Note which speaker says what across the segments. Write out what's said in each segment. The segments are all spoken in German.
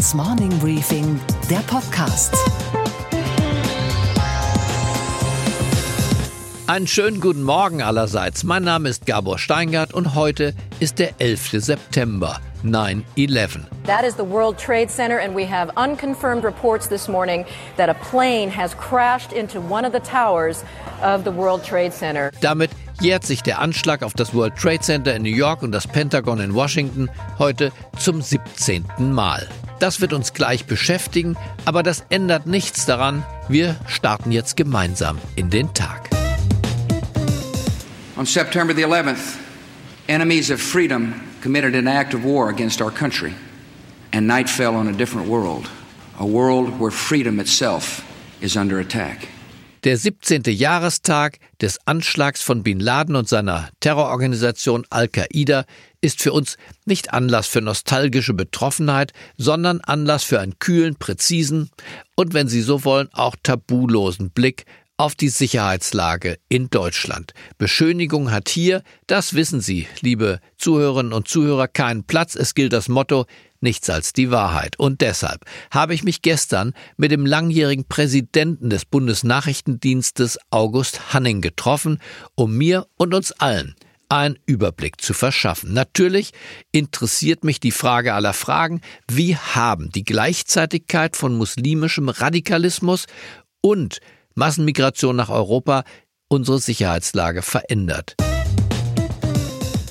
Speaker 1: Handelsblatts Morning Briefing, der Podcast.
Speaker 2: Einen schönen guten Morgen allerseits. Mein Name ist Gabor Steingart und heute ist der 11. September. 9-11.
Speaker 3: That is the World Trade Center, and we have unconfirmed reports this morning that a plane has crashed into one of the towers of the World Trade Center.
Speaker 2: Damit jährt sich der Anschlag auf das World Trade Center in New York und das Pentagon in Washington heute zum 17. Mal. Das wird uns gleich beschäftigen, aber das ändert nichts daran. Wir starten jetzt gemeinsam in den Tag.
Speaker 4: On September the 11th, enemies of freedom committed an act of war against our country, and night fell on a different world, a world where freedom itself is under attack.
Speaker 2: Der 17. Jahrestag des Anschlags von Bin Laden und seiner Terrororganisation Al-Qaida ist für uns nicht Anlass für nostalgische Betroffenheit, sondern Anlass für einen kühlen, präzisen und, wenn Sie so wollen, auch tabulosen Blick auf die Sicherheitslage in Deutschland. Beschönigung hat hier, das wissen Sie, liebe Zuhörerinnen und Zuhörer, keinen Platz. Es gilt das Motto, nichts als die Wahrheit. Und deshalb habe ich mich gestern mit dem langjährigen Präsidenten des Bundesnachrichtendienstes August Hanning getroffen, um mir und uns allen einen Überblick zu verschaffen. Natürlich interessiert mich die Frage aller Fragen, wie haben die Gleichzeitigkeit von muslimischem Radikalismus und Massenmigration nach Europa unsere Sicherheitslage verändert.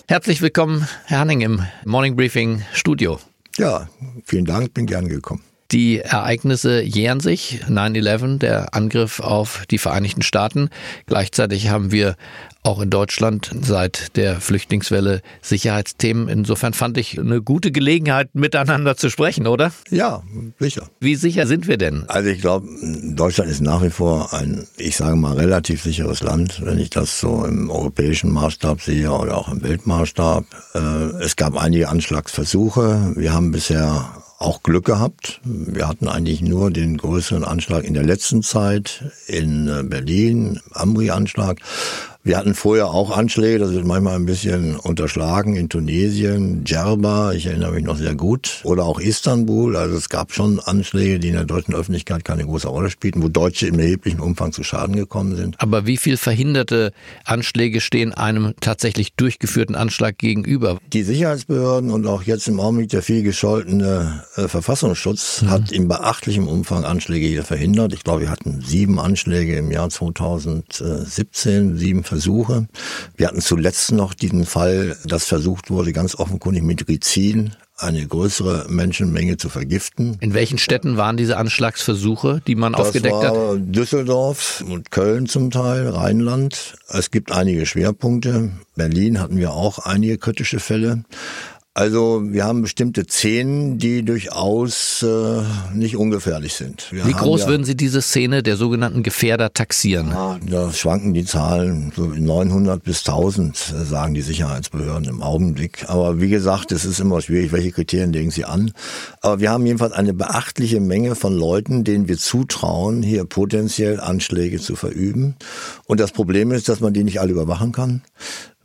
Speaker 2: Herzlich willkommen, Herr Hanning, im Morning Briefing Studio.
Speaker 5: Ja, vielen Dank, bin gern gekommen.
Speaker 2: Die Ereignisse jähren sich. 9-11, der Angriff auf die Vereinigten Staaten. Gleichzeitig haben wir auch in Deutschland seit der Flüchtlingswelle Sicherheitsthemen. Insofern fand ich eine gute Gelegenheit, miteinander zu sprechen, oder?
Speaker 5: Ja, sicher.
Speaker 2: Wie sicher sind wir denn?
Speaker 5: Also ich glaube, Deutschland ist nach wie vor ein, ich sage mal, relativ sicheres Land, wenn ich das so im europäischen Maßstab sehe oder auch im Weltmaßstab. Äh, es gab einige Anschlagsversuche. Wir haben bisher auch Glück gehabt. Wir hatten eigentlich nur den größeren Anschlag in der letzten Zeit in äh, Berlin, Amri-Anschlag. Wir hatten vorher auch Anschläge, das wird manchmal ein bisschen unterschlagen, in Tunesien, Djerba, ich erinnere mich noch sehr gut, oder auch Istanbul. Also es gab schon Anschläge, die in der deutschen Öffentlichkeit keine große Rolle spielten, wo Deutsche im erheblichen Umfang zu Schaden gekommen sind.
Speaker 2: Aber wie viel verhinderte Anschläge stehen einem tatsächlich durchgeführten Anschlag gegenüber?
Speaker 5: Die Sicherheitsbehörden und auch jetzt im Augenblick der viel gescholtene äh, Verfassungsschutz mhm. hat in beachtlichem Umfang Anschläge hier verhindert. Ich glaube, wir hatten sieben Anschläge im Jahr 2017, sieben Versuche. Wir hatten zuletzt noch diesen Fall, dass versucht wurde, ganz offenkundig mit Rizin eine größere Menschenmenge zu vergiften.
Speaker 2: In welchen Städten waren diese Anschlagsversuche, die man das aufgedeckt war
Speaker 5: hat? Düsseldorf und Köln zum Teil, Rheinland. Es gibt einige Schwerpunkte. Berlin hatten wir auch einige kritische Fälle. Also wir haben bestimmte Szenen, die durchaus äh, nicht ungefährlich sind. Wir
Speaker 2: Wie groß ja, würden Sie diese Szene der sogenannten Gefährder taxieren?
Speaker 5: Ja, da schwanken die Zahlen, so 900 bis 1000 äh, sagen die Sicherheitsbehörden im Augenblick. Aber wie gesagt, es ist immer schwierig, welche Kriterien legen Sie an. Aber wir haben jedenfalls eine beachtliche Menge von Leuten, denen wir zutrauen, hier potenziell Anschläge zu verüben. Und das Problem ist, dass man die nicht alle überwachen kann.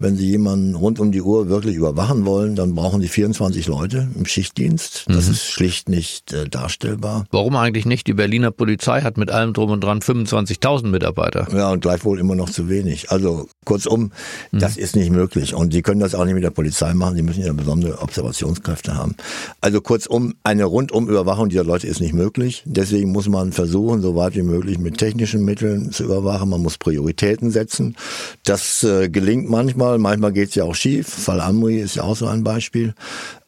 Speaker 5: Wenn Sie jemanden rund um die Uhr wirklich überwachen wollen, dann brauchen Sie 24 Leute im Schichtdienst. Das mhm. ist schlicht nicht äh, darstellbar.
Speaker 2: Warum eigentlich nicht? Die Berliner Polizei hat mit allem drum und dran 25.000 Mitarbeiter.
Speaker 5: Ja, und gleichwohl immer noch zu wenig. Also kurzum, mhm. das ist nicht möglich. Und Sie können das auch nicht mit der Polizei machen. Sie müssen ja besondere Observationskräfte haben. Also kurzum, eine rundum Überwachung dieser Leute ist nicht möglich. Deswegen muss man versuchen, so weit wie möglich mit technischen Mitteln zu überwachen. Man muss Prioritäten setzen. Das äh, gelingt manchmal manchmal, manchmal geht es ja auch schief. Fall Amri ist ja auch so ein Beispiel.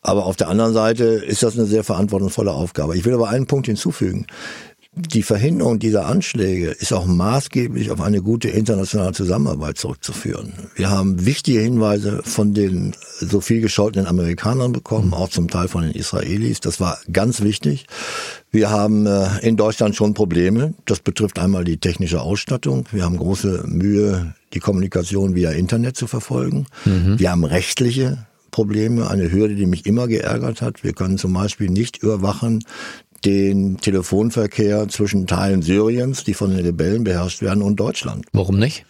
Speaker 5: Aber auf der anderen Seite ist das eine sehr verantwortungsvolle Aufgabe. Ich will aber einen Punkt hinzufügen. Die Verhinderung dieser Anschläge ist auch maßgeblich auf eine gute internationale Zusammenarbeit zurückzuführen. Wir haben wichtige Hinweise von den so viel gescholtenen Amerikanern bekommen, auch zum Teil von den Israelis. Das war ganz wichtig. Wir haben äh, in Deutschland schon Probleme. Das betrifft einmal die technische Ausstattung. Wir haben große Mühe, die Kommunikation via Internet zu verfolgen. Mhm. Wir haben rechtliche Probleme, eine Hürde, die mich immer geärgert hat. Wir können zum Beispiel nicht überwachen, den Telefonverkehr zwischen Teilen Syriens, die von den Rebellen beherrscht werden, und Deutschland.
Speaker 2: Warum nicht?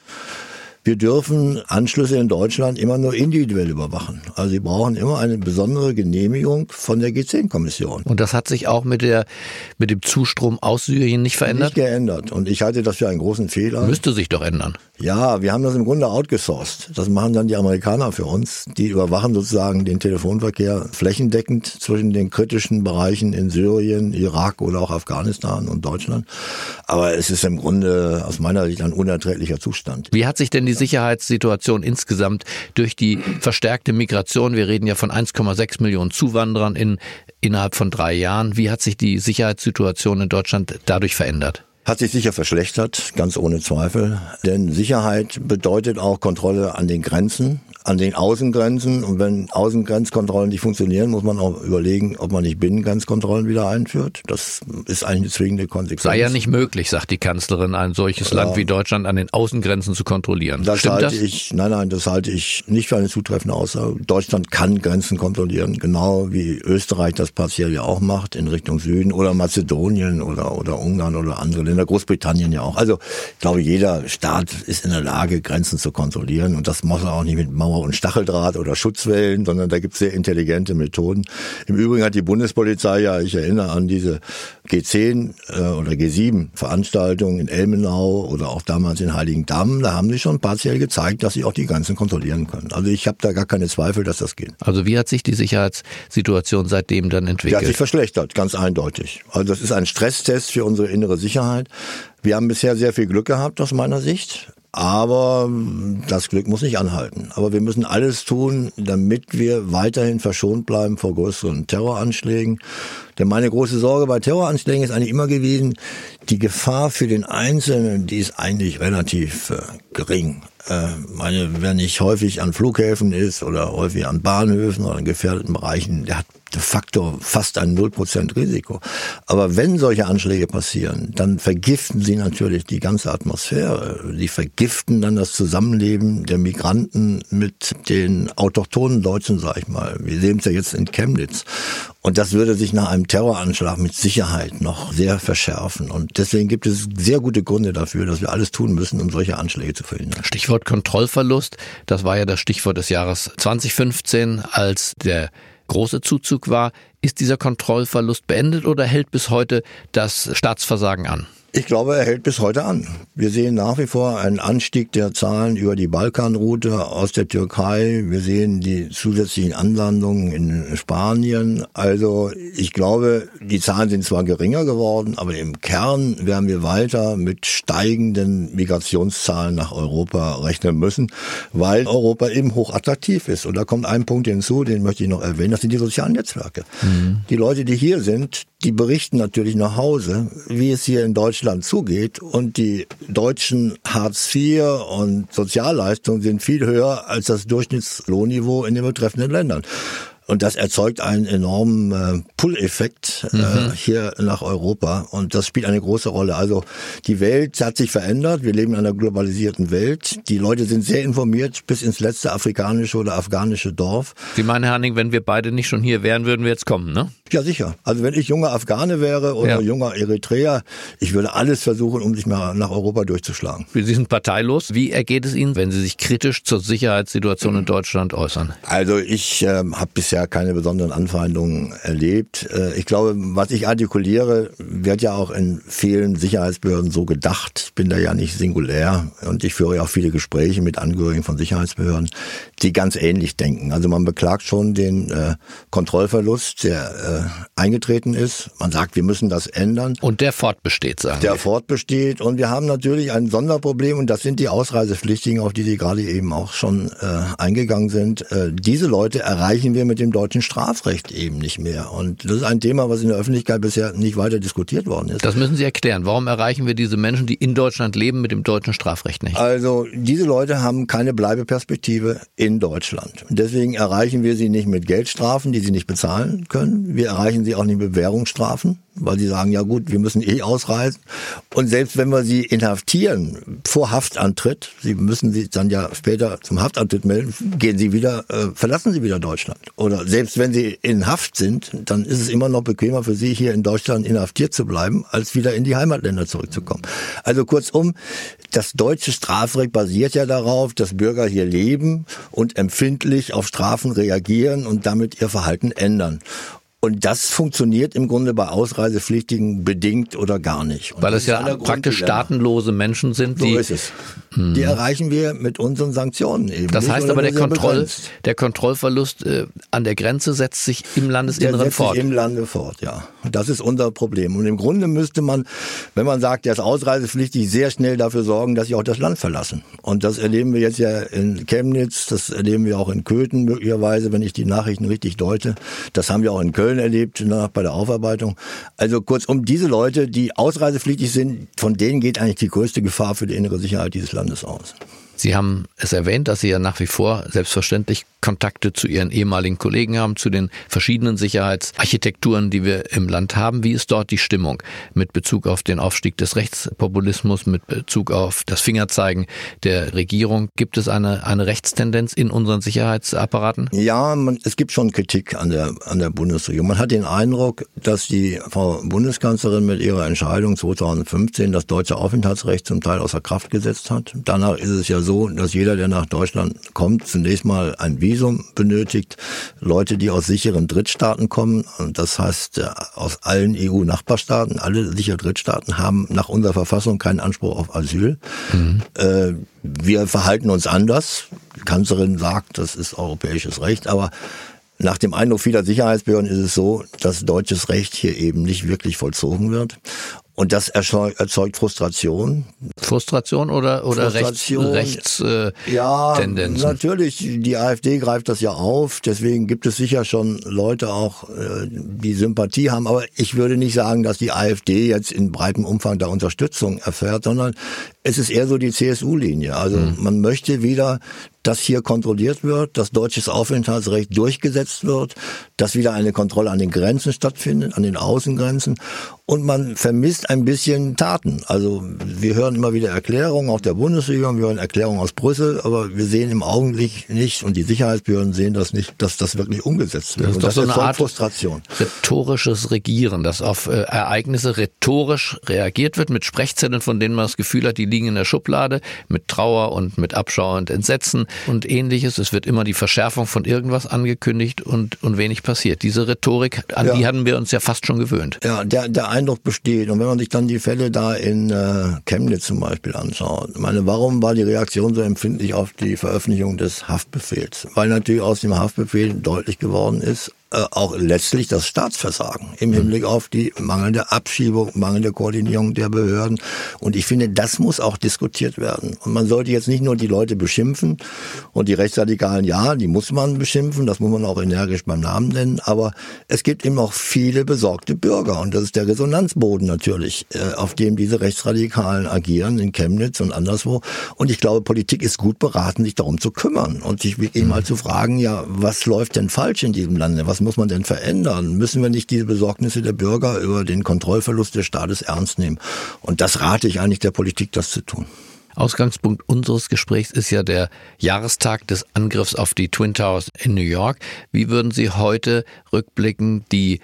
Speaker 5: Wir dürfen Anschlüsse in Deutschland immer nur individuell überwachen. Also sie brauchen immer eine besondere Genehmigung von der G10-Kommission.
Speaker 2: Und das hat sich auch mit der mit dem Zustrom aus Syrien nicht verändert?
Speaker 5: Nicht geändert. Und ich halte das für einen großen Fehler.
Speaker 2: Müsste sich doch ändern.
Speaker 5: Ja, wir haben das im Grunde outgesourced. Das machen dann die Amerikaner für uns. Die überwachen sozusagen den Telefonverkehr flächendeckend zwischen den kritischen Bereichen in Syrien, Irak oder auch Afghanistan und Deutschland. Aber es ist im Grunde aus meiner Sicht ein unerträglicher Zustand.
Speaker 2: Wie hat sich denn die Sicherheitssituation insgesamt durch die verstärkte Migration, wir reden ja von 1,6 Millionen Zuwanderern in, innerhalb von drei Jahren, wie hat sich die Sicherheitssituation in Deutschland dadurch verändert?
Speaker 5: Hat sich sicher verschlechtert, ganz ohne Zweifel. Denn Sicherheit bedeutet auch Kontrolle an den Grenzen an den Außengrenzen. Und wenn Außengrenzkontrollen nicht funktionieren, muss man auch überlegen, ob man nicht Binnengrenzkontrollen wieder einführt. Das ist eigentlich eine zwingende Konsequenz.
Speaker 2: Sei ja nicht möglich, sagt die Kanzlerin, ein solches ja. Land wie Deutschland an den Außengrenzen zu kontrollieren.
Speaker 5: Das Stimmt halte das? ich, nein, nein, das halte ich nicht für eine zutreffende Aussage. Deutschland kann Grenzen kontrollieren, genau wie Österreich das partiell ja auch macht in Richtung Süden oder Mazedonien oder, oder Ungarn oder andere Länder, Großbritannien ja auch. Also ich glaube, jeder Staat ist in der Lage, Grenzen zu kontrollieren und das muss er auch nicht mit Mauer Und Stacheldraht oder Schutzwellen, sondern da gibt es sehr intelligente Methoden. Im Übrigen hat die Bundespolizei ja, ich erinnere an diese G10 äh, oder G7 Veranstaltungen in Elmenau oder auch damals in Heiligendamm, da haben sie schon partiell gezeigt, dass sie auch die Grenzen kontrollieren können. Also ich habe da gar keine Zweifel, dass das geht.
Speaker 2: Also wie hat sich die Sicherheitssituation seitdem dann entwickelt?
Speaker 5: Die hat sich verschlechtert, ganz eindeutig. Also das ist ein Stresstest für unsere innere Sicherheit. Wir haben bisher sehr viel Glück gehabt aus meiner Sicht. Aber das Glück muss nicht anhalten. Aber wir müssen alles tun, damit wir weiterhin verschont bleiben vor größeren Terroranschlägen. Denn meine große Sorge bei Terroranschlägen ist eigentlich immer gewesen, die Gefahr für den Einzelnen, die ist eigentlich relativ äh, gering. Äh, meine, wenn ich häufig an Flughäfen ist oder häufig an Bahnhöfen oder in gefährdeten Bereichen, der hat de facto fast ein 0% Risiko. Aber wenn solche Anschläge passieren, dann vergiften sie natürlich die ganze Atmosphäre. Sie vergiften dann das Zusammenleben der Migranten mit den autochthonen Deutschen, sag ich mal. Wir sehen es ja jetzt in Chemnitz. Und das würde sich nach einem Terroranschlag mit Sicherheit noch sehr verschärfen. Und deswegen gibt es sehr gute Gründe dafür, dass wir alles tun müssen, um solche Anschläge zu verhindern.
Speaker 2: Stichwort Kontrollverlust. Das war ja das Stichwort des Jahres 2015, als der große Zuzug war. Ist dieser Kontrollverlust beendet oder hält bis heute das Staatsversagen an?
Speaker 5: Ich glaube, er hält bis heute an. Wir sehen nach wie vor einen Anstieg der Zahlen über die Balkanroute aus der Türkei. Wir sehen die zusätzlichen Anlandungen in Spanien. Also ich glaube, die Zahlen sind zwar geringer geworden, aber im Kern werden wir weiter mit steigenden Migrationszahlen nach Europa rechnen müssen, weil Europa eben hochattraktiv ist. Und da kommt ein Punkt hinzu, den möchte ich noch erwähnen, das sind die sozialen Netzwerke. Mhm. Die Leute, die hier sind, die berichten natürlich nach Hause, wie es hier in Deutschland zugeht. Und die deutschen Hartz IV und Sozialleistungen sind viel höher als das Durchschnittslohnniveau in den betreffenden Ländern. Und das erzeugt einen enormen äh, Pull-Effekt äh, mhm. hier nach Europa. Und das spielt eine große Rolle. Also die Welt hat sich verändert. Wir leben in einer globalisierten Welt. Die Leute sind sehr informiert bis ins letzte afrikanische oder afghanische Dorf.
Speaker 2: Sie meinen, Herr Hanning, wenn wir beide nicht schon hier wären, würden wir jetzt kommen, ne?
Speaker 5: Ja, sicher. Also wenn ich junger Afghane wäre oder ja. junger Eritreer, ich würde alles versuchen, um sich mal nach Europa durchzuschlagen.
Speaker 2: Sie sind parteilos. Wie ergeht es Ihnen, wenn Sie sich kritisch zur Sicherheitssituation in Deutschland äußern?
Speaker 5: Also ich äh, habe bisher keine besonderen Anfeindungen erlebt. Äh, ich glaube, was ich artikuliere, wird ja auch in vielen Sicherheitsbehörden so gedacht. Ich bin da ja nicht singulär und ich führe ja auch viele Gespräche mit Angehörigen von Sicherheitsbehörden, die ganz ähnlich denken. Also man beklagt schon den äh, Kontrollverlust, der äh, eingetreten ist. Man sagt, wir müssen das ändern.
Speaker 2: Und der fortbesteht, sagen
Speaker 5: Der wir. fortbesteht. Und wir haben natürlich ein Sonderproblem und das sind die Ausreisepflichtigen, auf die Sie gerade eben auch schon äh, eingegangen sind. Äh, diese Leute erreichen wir mit dem deutschen Strafrecht eben nicht mehr. Und das ist ein Thema, was in der Öffentlichkeit bisher nicht weiter diskutiert worden ist.
Speaker 2: Das müssen Sie erklären. Warum erreichen wir diese Menschen, die in Deutschland leben, mit dem deutschen Strafrecht nicht?
Speaker 5: Also diese Leute haben keine Bleibeperspektive in Deutschland. Deswegen erreichen wir sie nicht mit Geldstrafen, die sie nicht bezahlen können. Wir erreichen sie auch nicht Bewährungsstrafen, weil sie sagen, ja gut, wir müssen eh ausreisen. Und selbst wenn wir sie inhaftieren vor Haftantritt, sie müssen sich dann ja später zum Haftantritt melden, gehen sie wieder, äh, verlassen sie wieder Deutschland. Oder selbst wenn sie in Haft sind, dann ist es immer noch bequemer für sie, hier in Deutschland inhaftiert zu bleiben, als wieder in die Heimatländer zurückzukommen. Also kurzum, das deutsche Strafrecht basiert ja darauf, dass Bürger hier leben und empfindlich auf Strafen reagieren und damit ihr Verhalten ändern. Und das funktioniert im Grunde bei Ausreisepflichtigen bedingt oder gar nicht. Und
Speaker 2: Weil es ja praktisch staatenlose Menschen sind, die.
Speaker 5: So es. Die erreichen wir mit unseren Sanktionen eben.
Speaker 2: Das heißt aber, der, Kontroll, der Kontrollverlust äh, an der Grenze setzt sich im
Speaker 5: Der
Speaker 2: Landesinneren
Speaker 5: setzt sich
Speaker 2: fort.
Speaker 5: im Lande fort, ja. Das ist unser Problem. Und im Grunde müsste man, wenn man sagt, der ist ausreisepflichtig, sehr schnell dafür sorgen, dass sie auch das Land verlassen. Und das erleben wir jetzt ja in Chemnitz, das erleben wir auch in Köthen möglicherweise, wenn ich die Nachrichten richtig deute. Das haben wir auch in Köln erlebt, nach, bei der Aufarbeitung. Also kurzum, diese Leute, die ausreisepflichtig sind, von denen geht eigentlich die größte Gefahr für die innere Sicherheit dieses Landes aus.
Speaker 2: Sie haben es erwähnt, dass Sie ja nach wie vor selbstverständlich Kontakte zu Ihren ehemaligen Kollegen haben, zu den verschiedenen Sicherheitsarchitekturen, die wir im Land haben. Wie ist dort die Stimmung mit Bezug auf den Aufstieg des Rechtspopulismus, mit Bezug auf das Fingerzeigen der Regierung? Gibt es eine, eine Rechtstendenz in unseren Sicherheitsapparaten?
Speaker 5: Ja, man, es gibt schon Kritik an der, an der Bundesregierung. Man hat den Eindruck, dass die Frau Bundeskanzlerin mit ihrer Entscheidung 2015 das deutsche Aufenthaltsrecht zum Teil außer Kraft gesetzt hat. Danach ist es ja so, dass jeder, der nach Deutschland kommt, zunächst mal ein Visum benötigt. Leute, die aus sicheren Drittstaaten kommen, und das heißt äh, aus allen EU-Nachbarstaaten, alle sichere Drittstaaten haben nach unserer Verfassung keinen Anspruch auf Asyl. Äh, wir verhalten uns anders. Die Kanzlerin sagt, das ist europäisches Recht, aber nach dem Eindruck vieler Sicherheitsbehörden ist es so, dass deutsches Recht hier eben nicht wirklich vollzogen wird. Und das erzeugt, Frustration.
Speaker 2: Frustration oder, oder
Speaker 5: Frustration.
Speaker 2: Rechts, Rechts äh,
Speaker 5: Ja,
Speaker 2: Tendenzen?
Speaker 5: natürlich. Die AfD greift das ja auf. Deswegen gibt es sicher schon Leute auch, äh, die Sympathie haben. Aber ich würde nicht sagen, dass die AfD jetzt in breitem Umfang da Unterstützung erfährt, sondern es ist eher so die CSU-Linie. Also
Speaker 2: Mhm.
Speaker 5: man möchte wieder, dass hier kontrolliert wird, dass deutsches Aufenthaltsrecht durchgesetzt wird, dass wieder eine Kontrolle an den Grenzen stattfindet, an den Außengrenzen. Und man vermisst ein bisschen Taten. Also wir hören immer wieder Erklärungen, auch der Bundesregierung, wir hören Erklärungen aus Brüssel, aber wir sehen im Augenblick nicht, und die Sicherheitsbehörden sehen das nicht, dass das wirklich umgesetzt wird.
Speaker 2: Das ist doch
Speaker 5: das
Speaker 2: so eine
Speaker 5: erzeugt
Speaker 2: Art
Speaker 5: Frustration.
Speaker 2: rhetorisches Regieren, dass auf äh, Ereignisse rhetorisch reagiert wird mit Sprechzetteln, von denen man das Gefühl hat, die liegen in der Schublade, mit Trauer und mit Abschau und Entsetzen und ähnliches. Es wird immer die Verschärfung von irgendwas angekündigt und, und wenig passiert. Diese Rhetorik, an
Speaker 5: Ja.
Speaker 2: die hatten wir uns ja fast schon gewöhnt.
Speaker 5: Ja, der, der Eindruck besteht. Und wenn man sich dann die Fälle da in äh, Chemnitz zum Beispiel anschaut, ich meine, warum war die Reaktion so empfindlich auf die Veröffentlichung des Haftbefehls? Weil natürlich aus dem Haftbefehl deutlich geworden ist, auch letztlich das Staatsversagen im Hinblick auf die mangelnde Abschiebung, mangelnde Koordinierung der Behörden. Und ich finde, das muss auch diskutiert werden. Und man sollte jetzt nicht nur die Leute beschimpfen und die Rechtsradikalen, ja, die muss man beschimpfen, das muss man auch energisch beim Namen nennen, aber es gibt eben auch viele besorgte Bürger und das ist der Resonanzboden natürlich, äh, auf dem diese Rechtsradikalen agieren in Chemnitz und anderswo. Und ich glaube, Politik ist gut beraten, sich darum zu kümmern und sich wirklich mal zu fragen, ja, was läuft denn falsch in diesem Lande? Was muss man denn verändern? Müssen wir nicht diese Besorgnisse der Bürger über den Kontrollverlust des Staates ernst nehmen? Und das rate ich eigentlich der Politik, das zu tun.
Speaker 2: Ausgangspunkt unseres Gesprächs ist ja der Jahrestag des Angriffs auf die Twin Towers in New York. Wie würden Sie heute rückblickend die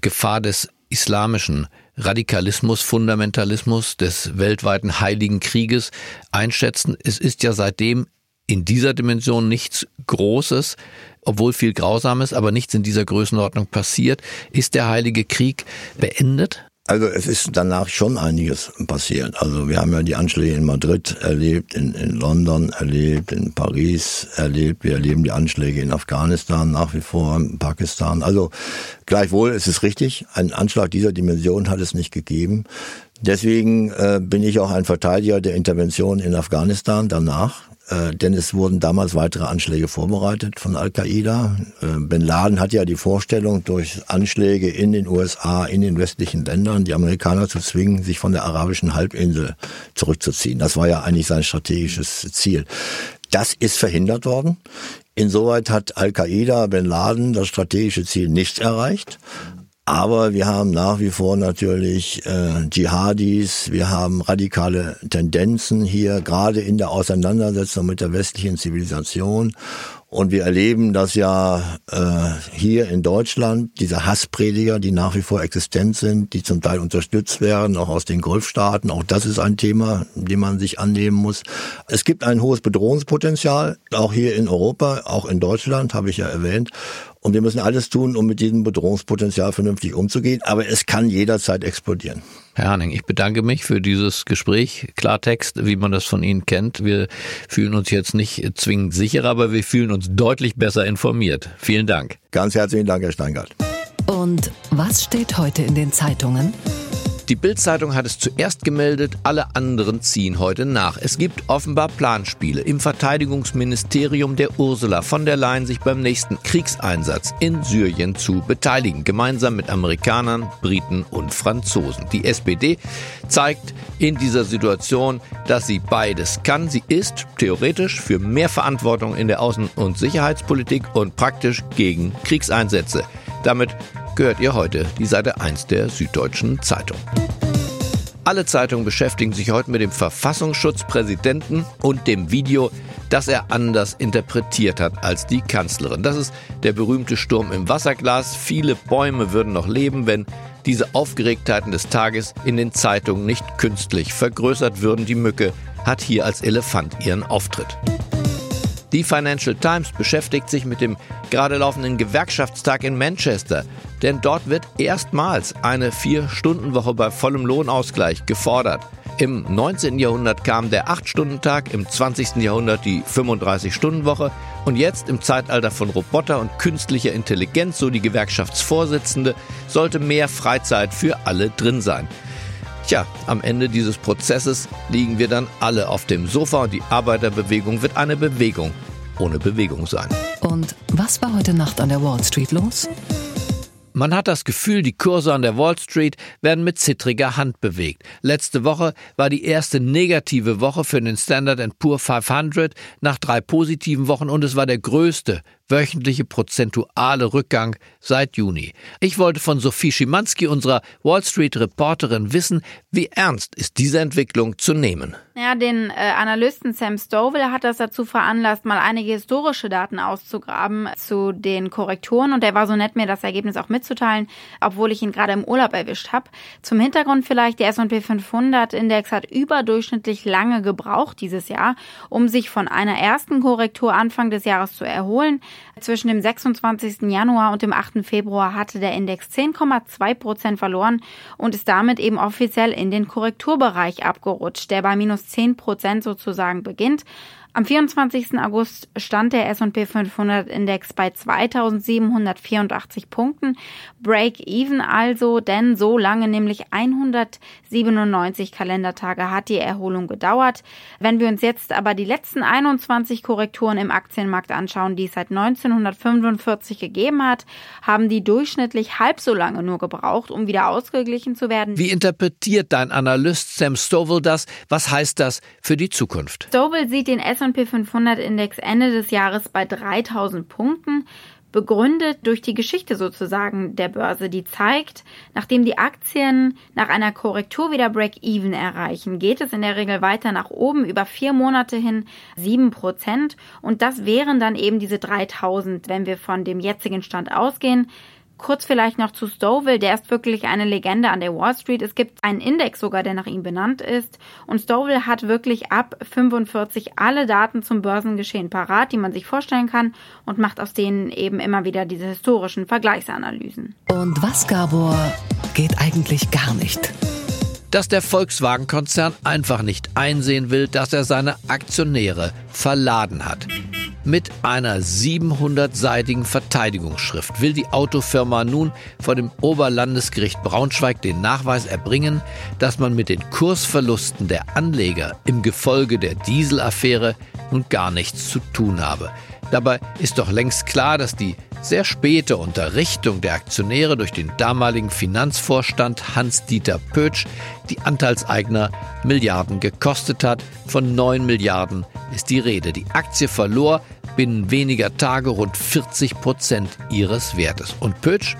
Speaker 2: Gefahr des islamischen Radikalismus, Fundamentalismus, des weltweiten Heiligen Krieges einschätzen? Es ist ja seitdem in dieser Dimension nichts Großes, obwohl viel Grausames, aber nichts in dieser Größenordnung passiert. Ist der Heilige Krieg beendet?
Speaker 5: Also es ist danach schon einiges passiert. Also wir haben ja die Anschläge in Madrid erlebt, in, in London erlebt, in Paris erlebt. Wir erleben die Anschläge in Afghanistan nach wie vor, in Pakistan. Also gleichwohl ist es richtig, einen Anschlag dieser Dimension hat es nicht gegeben. Deswegen äh, bin ich auch ein Verteidiger der Intervention in Afghanistan danach. Äh, denn es wurden damals weitere Anschläge vorbereitet von Al-Qaida. Äh, Bin Laden hat ja die Vorstellung, durch Anschläge in den USA, in den westlichen Ländern, die Amerikaner zu zwingen, sich von der arabischen Halbinsel zurückzuziehen. Das war ja eigentlich sein strategisches Ziel. Das ist verhindert worden. Insoweit hat Al-Qaida, Bin Laden das strategische Ziel nicht erreicht. Aber wir haben nach wie vor natürlich äh, Dschihadis, wir haben radikale Tendenzen hier, gerade in der Auseinandersetzung mit der westlichen Zivilisation. Und wir erleben das ja äh, hier in Deutschland, diese Hassprediger, die nach wie vor existent sind, die zum Teil unterstützt werden, auch aus den Golfstaaten. Auch das ist ein Thema, dem man sich annehmen muss. Es gibt ein hohes Bedrohungspotenzial, auch hier in Europa, auch in Deutschland, habe ich ja erwähnt. Und wir müssen alles tun, um mit diesem Bedrohungspotenzial vernünftig umzugehen. Aber es kann jederzeit explodieren.
Speaker 2: Herr Hanning, ich bedanke mich für dieses Gespräch. Klartext, wie man das von Ihnen kennt. Wir fühlen uns jetzt nicht zwingend sicherer, aber wir fühlen uns deutlich besser informiert. Vielen Dank.
Speaker 5: Ganz herzlichen Dank, Herr Steingart.
Speaker 1: Und was steht heute in den Zeitungen?
Speaker 2: Die Bild-Zeitung hat es zuerst gemeldet, alle anderen ziehen heute nach. Es gibt offenbar Planspiele im Verteidigungsministerium der Ursula von der Leyen, sich beim nächsten Kriegseinsatz in Syrien zu beteiligen, gemeinsam mit Amerikanern, Briten und Franzosen. Die SPD zeigt in dieser Situation, dass sie beides kann. Sie ist theoretisch für mehr Verantwortung in der Außen- und Sicherheitspolitik und praktisch gegen Kriegseinsätze. Damit gehört ihr heute die Seite 1 der Süddeutschen Zeitung. Alle Zeitungen beschäftigen sich heute mit dem Verfassungsschutzpräsidenten und dem Video, das er anders interpretiert hat als die Kanzlerin. Das ist der berühmte Sturm im Wasserglas. Viele Bäume würden noch leben, wenn diese Aufgeregtheiten des Tages in den Zeitungen nicht künstlich vergrößert würden. Die Mücke hat hier als Elefant ihren Auftritt. Die Financial Times beschäftigt sich mit dem gerade laufenden Gewerkschaftstag in Manchester, denn dort wird erstmals eine Vier-Stunden-Woche bei vollem Lohnausgleich gefordert. Im 19. Jahrhundert kam der 8-Stunden-Tag, im 20. Jahrhundert die 35-Stunden-Woche und jetzt im Zeitalter von Roboter und künstlicher Intelligenz, so die Gewerkschaftsvorsitzende, sollte mehr Freizeit für alle drin sein. Tja, am Ende dieses Prozesses liegen wir dann alle auf dem Sofa und die Arbeiterbewegung wird eine Bewegung ohne Bewegung sein.
Speaker 1: Und was war heute Nacht an der Wall Street los?
Speaker 2: Man hat das Gefühl, die Kurse an der Wall Street werden mit zittriger Hand bewegt. Letzte Woche war die erste negative Woche für den Standard Poor 500 nach drei positiven Wochen und es war der größte wöchentliche prozentuale Rückgang seit Juni. Ich wollte von Sophie Schimanski, unserer Wall Street Reporterin, wissen, wie ernst ist diese Entwicklung zu nehmen.
Speaker 6: Ja, den äh, Analysten Sam Stovall hat das dazu veranlasst, mal einige historische Daten auszugraben zu den Korrekturen und er war so nett, mir das Ergebnis auch mitzuteilen, obwohl ich ihn gerade im Urlaub erwischt habe. Zum Hintergrund vielleicht, der S&P 500 Index hat überdurchschnittlich lange gebraucht dieses Jahr, um sich von einer ersten Korrektur Anfang des Jahres zu erholen. Zwischen dem 26. Januar und dem 8. Februar hatte der Index 10,2 Prozent verloren und ist damit eben offiziell in den Korrekturbereich abgerutscht, der bei minus 10 Prozent sozusagen beginnt. Am 24. August stand der S&P 500 Index bei 2784 Punkten. Break-even also, denn so lange, nämlich 197 Kalendertage hat die Erholung gedauert. Wenn wir uns jetzt aber die letzten 21 Korrekturen im Aktienmarkt anschauen, die es seit 1945 gegeben hat, haben die durchschnittlich halb so lange nur gebraucht, um wieder ausgeglichen zu werden.
Speaker 2: Wie interpretiert dein Analyst Sam Stovall das? Was heißt das für die Zukunft?
Speaker 6: Stovall sieht den S&P S&P 500 Index Ende des Jahres bei 3000 Punkten, begründet durch die Geschichte sozusagen der Börse, die zeigt, nachdem die Aktien nach einer Korrektur wieder Break-Even erreichen, geht es in der Regel weiter nach oben über vier Monate hin sieben Prozent und das wären dann eben diese 3000, wenn wir von dem jetzigen Stand ausgehen. Kurz vielleicht noch zu Stowell, der ist wirklich eine Legende an der Wall Street. Es gibt einen Index sogar, der nach ihm benannt ist. Und Stowell hat wirklich ab 45 alle Daten zum Börsengeschehen parat, die man sich vorstellen kann und macht aus denen eben immer wieder diese historischen Vergleichsanalysen.
Speaker 1: Und was, Gabor, geht eigentlich gar nicht?
Speaker 2: dass der Volkswagen-Konzern einfach nicht einsehen will, dass er seine Aktionäre verladen hat. Mit einer 700-seitigen Verteidigungsschrift will die Autofirma nun vor dem Oberlandesgericht Braunschweig den Nachweis erbringen, dass man mit den Kursverlusten der Anleger im Gefolge der Dieselaffäre nun gar nichts zu tun habe. Dabei ist doch längst klar, dass die sehr späte Unterrichtung der Aktionäre durch den damaligen Finanzvorstand Hans-Dieter Pötsch die Anteilseigner Milliarden gekostet hat. Von 9 Milliarden ist die Rede. Die Aktie verlor binnen weniger Tage rund 40 Prozent ihres Wertes. Und Pötsch,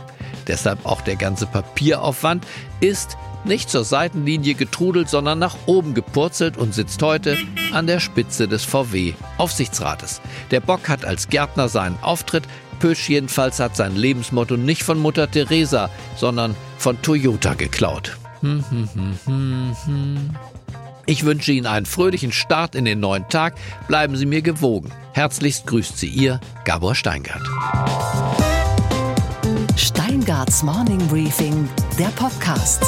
Speaker 2: deshalb auch der ganze Papieraufwand, ist nicht zur Seitenlinie getrudelt, sondern nach oben gepurzelt und sitzt heute an der Spitze des VW-Aufsichtsrates. Der Bock hat als Gärtner seinen Auftritt, Pötsch jedenfalls hat sein Lebensmotto nicht von Mutter Teresa, sondern von Toyota geklaut. Hm, hm, hm, ich wünsche Ihnen einen fröhlichen Start in den neuen Tag. Bleiben Sie mir gewogen. Herzlichst grüßt Sie Ihr Gabor Steingart.
Speaker 1: Steingarts Morning Briefing, der Podcast.